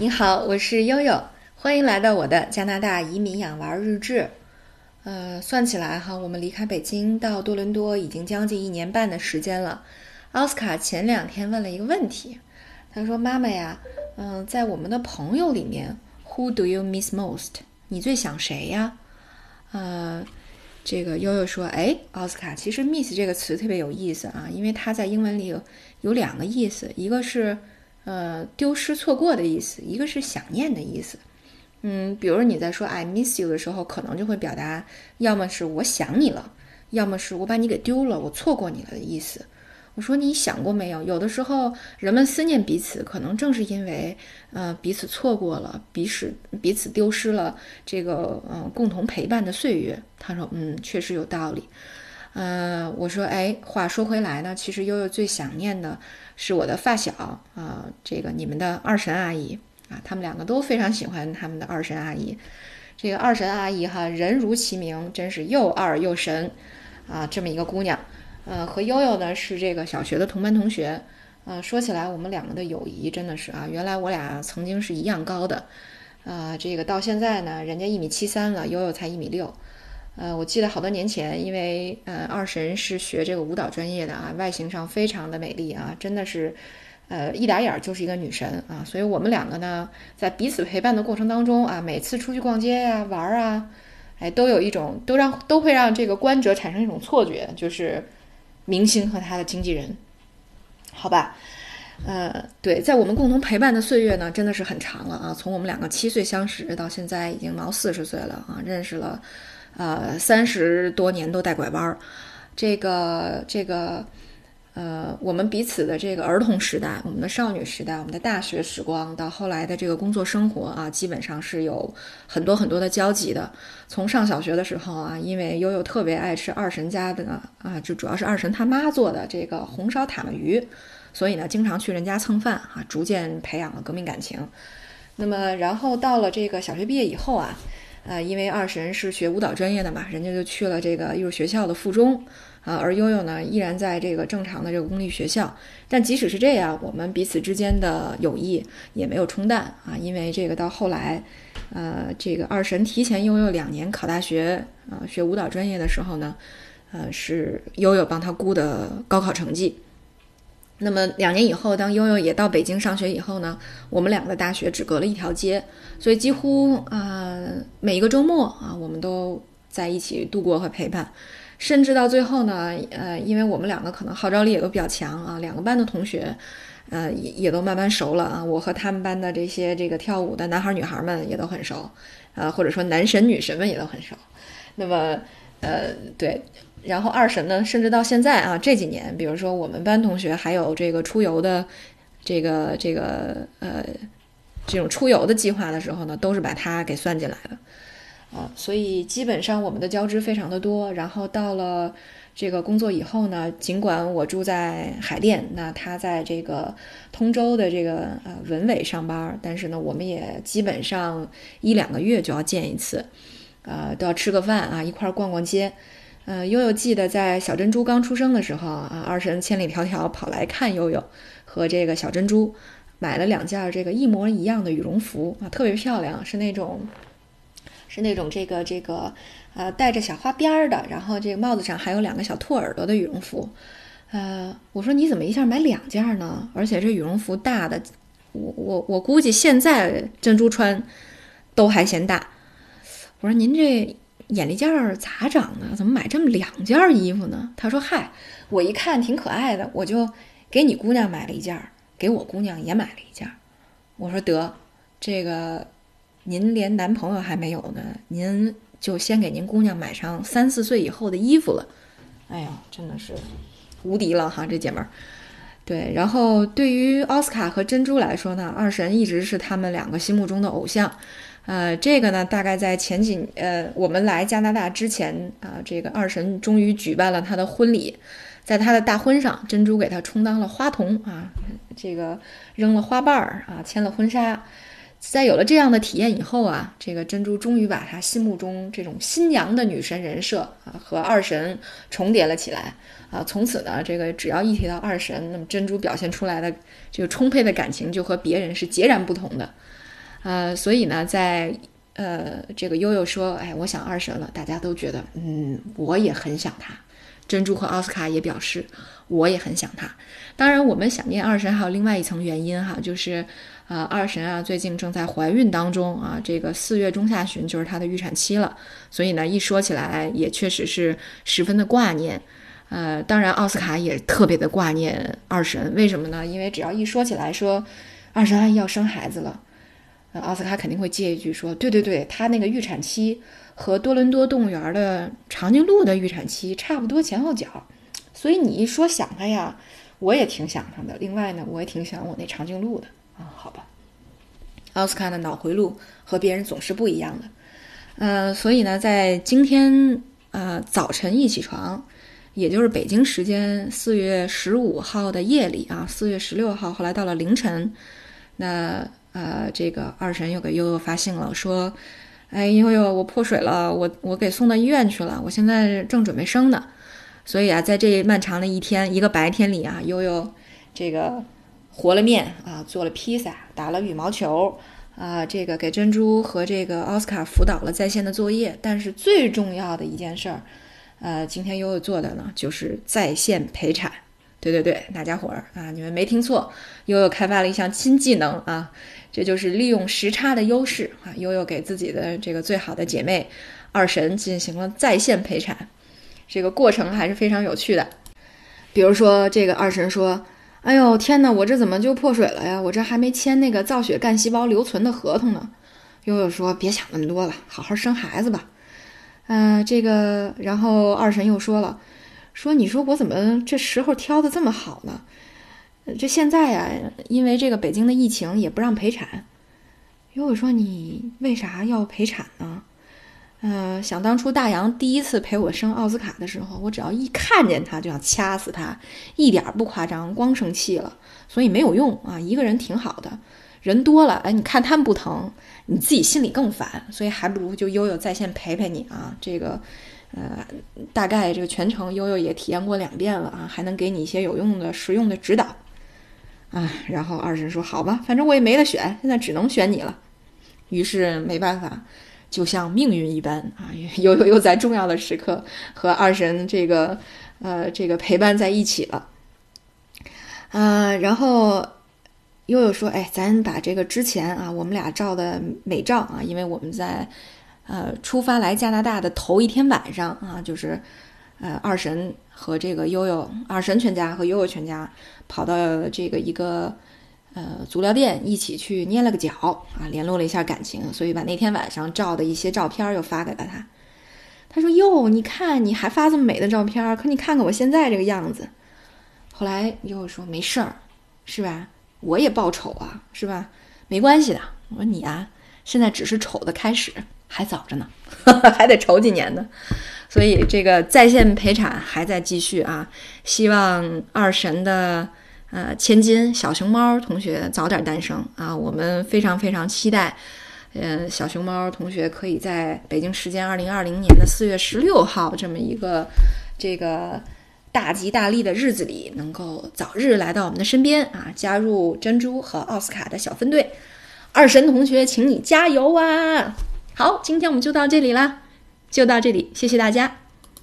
你好，我是悠悠，欢迎来到我的加拿大移民养娃日志。呃，算起来哈，我们离开北京到多伦多已经将近一年半的时间了。奥斯卡前两天问了一个问题，他说：“妈妈呀，嗯，在我们的朋友里面，Who do you miss most？你最想谁呀？”呃，这个悠悠说：“哎，奥斯卡，其实 miss 这个词特别有意思啊，因为它在英文里有有两个意思，一个是。”呃，丢失、错过的意思，一个是想念的意思。嗯，比如你在说 "I miss you" 的时候，可能就会表达，要么是我想你了，要么是我把你给丢了，我错过你了的意思。我说你想过没有？有的时候人们思念彼此，可能正是因为，呃，彼此错过了，彼此彼此丢失了这个，呃，共同陪伴的岁月。他说，嗯，确实有道理。呃，我说，哎，话说回来呢，其实悠悠最想念的是我的发小啊，这个你们的二神阿姨啊，他们两个都非常喜欢他们的二神阿姨。这个二神阿姨哈，人如其名，真是又二又神啊，这么一个姑娘。呃，和悠悠呢是这个小学的同班同学。呃，说起来，我们两个的友谊真的是啊，原来我俩曾经是一样高的，啊，这个到现在呢，人家一米七三了，悠悠才一米六。呃，我记得好多年前，因为呃二神是学这个舞蹈专业的啊，外形上非常的美丽啊，真的是，呃一打眼儿就是一个女神啊，所以我们两个呢，在彼此陪伴的过程当中啊，每次出去逛街呀、玩儿啊，哎，都有一种都让都会让这个观者产生一种错觉，就是明星和他的经纪人，好吧？呃，对，在我们共同陪伴的岁月呢，真的是很长了啊，从我们两个七岁相识到现在已经毛四十岁了啊，认识了。呃，三十多年都带拐弯儿，这个这个，呃，我们彼此的这个儿童时代、我们的少女时代、我们的大学时光，到后来的这个工作生活啊，基本上是有很多很多的交集的。从上小学的时候啊，因为悠悠特别爱吃二神家的呢啊，就主要是二神他妈做的这个红烧塔目鱼，所以呢，经常去人家蹭饭啊，逐渐培养了革命感情。那么，然后到了这个小学毕业以后啊。啊，因为二神是学舞蹈专业的嘛，人家就去了这个艺术学校的附中，啊，而悠悠呢依然在这个正常的这个公立学校。但即使是这样，我们彼此之间的友谊也没有冲淡啊，因为这个到后来，呃，这个二神提前悠悠两年考大学啊，学舞蹈专业的时候呢，呃，是悠悠帮他估的高考成绩。那么两年以后，当悠悠也到北京上学以后呢，我们两个大学只隔了一条街，所以几乎啊每一个周末啊，我们都在一起度过和陪伴，甚至到最后呢，呃，因为我们两个可能号召力也都比较强啊，两个班的同学，呃，也也都慢慢熟了啊，我和他们班的这些这个跳舞的男孩女孩们也都很熟，呃，或者说男神女神们也都很熟，那么，呃，对。然后二神呢，甚至到现在啊，这几年，比如说我们班同学还有这个出游的，这个这个呃，这种出游的计划的时候呢，都是把他给算进来的，啊，所以基本上我们的交织非常的多。然后到了这个工作以后呢，尽管我住在海淀，那他在这个通州的这个呃文伟上班，但是呢，我们也基本上一两个月就要见一次，呃，都要吃个饭啊，一块儿逛逛街。呃，悠悠记得在小珍珠刚出生的时候啊，二神千里迢迢跑来看悠悠和这个小珍珠，买了两件这个一模一样的羽绒服啊，特别漂亮，是那种，是那种这个这个，呃，带着小花边儿的，然后这个帽子上还有两个小兔耳朵的羽绒服。呃，我说你怎么一下买两件呢？而且这羽绒服大的，我我我估计现在珍珠穿都还嫌大。我说您这。眼力劲儿咋长的？怎么买这么两件衣服呢？他说：“嗨，我一看挺可爱的，我就给你姑娘买了一件，给我姑娘也买了一件。”我说：“得，这个您连男朋友还没有呢，您就先给您姑娘买上三四岁以后的衣服了。”哎呀，真的是无敌了哈，这姐们儿。对，然后对于奥斯卡和珍珠来说呢，二神一直是他们两个心目中的偶像。呃，这个呢，大概在前几呃，我们来加拿大之前啊，这个二神终于举办了他的婚礼，在他的大婚上，珍珠给他充当了花童啊，这个扔了花瓣儿啊，牵了婚纱，在有了这样的体验以后啊，这个珍珠终于把他心目中这种新娘的女神人设啊和二神重叠了起来啊，从此呢，这个只要一提到二神，那么珍珠表现出来的这个充沛的感情就和别人是截然不同的。呃，所以呢，在呃这个悠悠说，哎，我想二神了，大家都觉得，嗯，我也很想他。珍珠和奥斯卡也表示，我也很想他。当然，我们想念二神还有另外一层原因哈，就是呃，二神啊最近正在怀孕当中啊，这个四月中下旬就是她的预产期了，所以呢，一说起来也确实是十分的挂念。呃，当然，奥斯卡也特别的挂念二神，为什么呢？因为只要一说起来说二神要生孩子了，呃，奥斯卡肯定会接一句说，对对对，他那个预产期。和多伦多动物园的长颈鹿的预产期差不多前后脚，所以你一说想他呀，我也挺想他的。另外呢，我也挺想我那长颈鹿的啊。好吧，奥斯卡的脑回路和别人总是不一样的，呃，所以呢，在今天呃早晨一起床，也就是北京时间四月十五号的夜里啊，四月十六号，后来到了凌晨，那呃这个二神又给悠悠发信了，说。哎呦呦，我破水了，我我给送到医院去了，我现在正准备生呢。所以啊，在这漫长的一天，一个白天里啊，悠悠这个和了面啊，做了披萨，打了羽毛球啊，这个给珍珠和这个奥斯卡辅导了在线的作业。但是最重要的一件事儿，呃，今天悠悠做的呢，就是在线陪产。对对对，大家伙儿啊，你们没听错，悠悠开发了一项新技能啊。这就是利用时差的优势啊！悠悠给自己的这个最好的姐妹二神进行了在线陪产，这个过程还是非常有趣的。比如说，这个二神说：“哎呦天哪，我这怎么就破水了呀？我这还没签那个造血干细胞留存的合同呢。”悠悠说：“别想那么多了，好好生孩子吧。”嗯，这个，然后二神又说了：“说你说我怎么这时候挑的这么好呢？”这现在呀，因为这个北京的疫情也不让陪产。悠悠说：“你为啥要陪产呢？”嗯，想当初大洋第一次陪我生奥斯卡的时候，我只要一看见他就想掐死他，一点不夸张，光生气了。所以没有用啊，一个人挺好的，人多了，哎，你看他们不疼，你自己心里更烦。所以还不如就悠悠在线陪陪你啊。这个，呃，大概这个全程悠悠也体验过两遍了啊，还能给你一些有用的、实用的指导。啊，然后二神说：“好吧，反正我也没得选，现在只能选你了。”于是没办法，就像命运一般啊，悠悠又在重要的时刻和二神这个呃这个陪伴在一起了。啊，然后悠悠说：“哎，咱把这个之前啊我们俩照的美照啊，因为我们在呃出发来加拿大的头一天晚上啊，就是呃二神。”和这个悠悠二神全家和悠悠全家跑到这个一个呃足疗店一起去捏了个脚啊，联络了一下感情，所以把那天晚上照的一些照片又发给了他。他说：“哟，你看你还发这么美的照片，可你看看我现在这个样子。”后来悠悠说：“没事儿，是吧？我也报丑啊，是吧？没关系的。”我说：“你啊，现在只是丑的开始，还早着呢，还得愁几年呢。”所以这个在线陪产还在继续啊！希望二神的呃千金小熊猫同学早点诞生啊！我们非常非常期待，呃，小熊猫同学可以在北京时间二零二零年的四月十六号这么一个这个大吉大利的日子里，能够早日来到我们的身边啊！加入珍珠和奥斯卡的小分队，二神同学，请你加油啊！好，今天我们就到这里啦。就到这里，谢谢大家。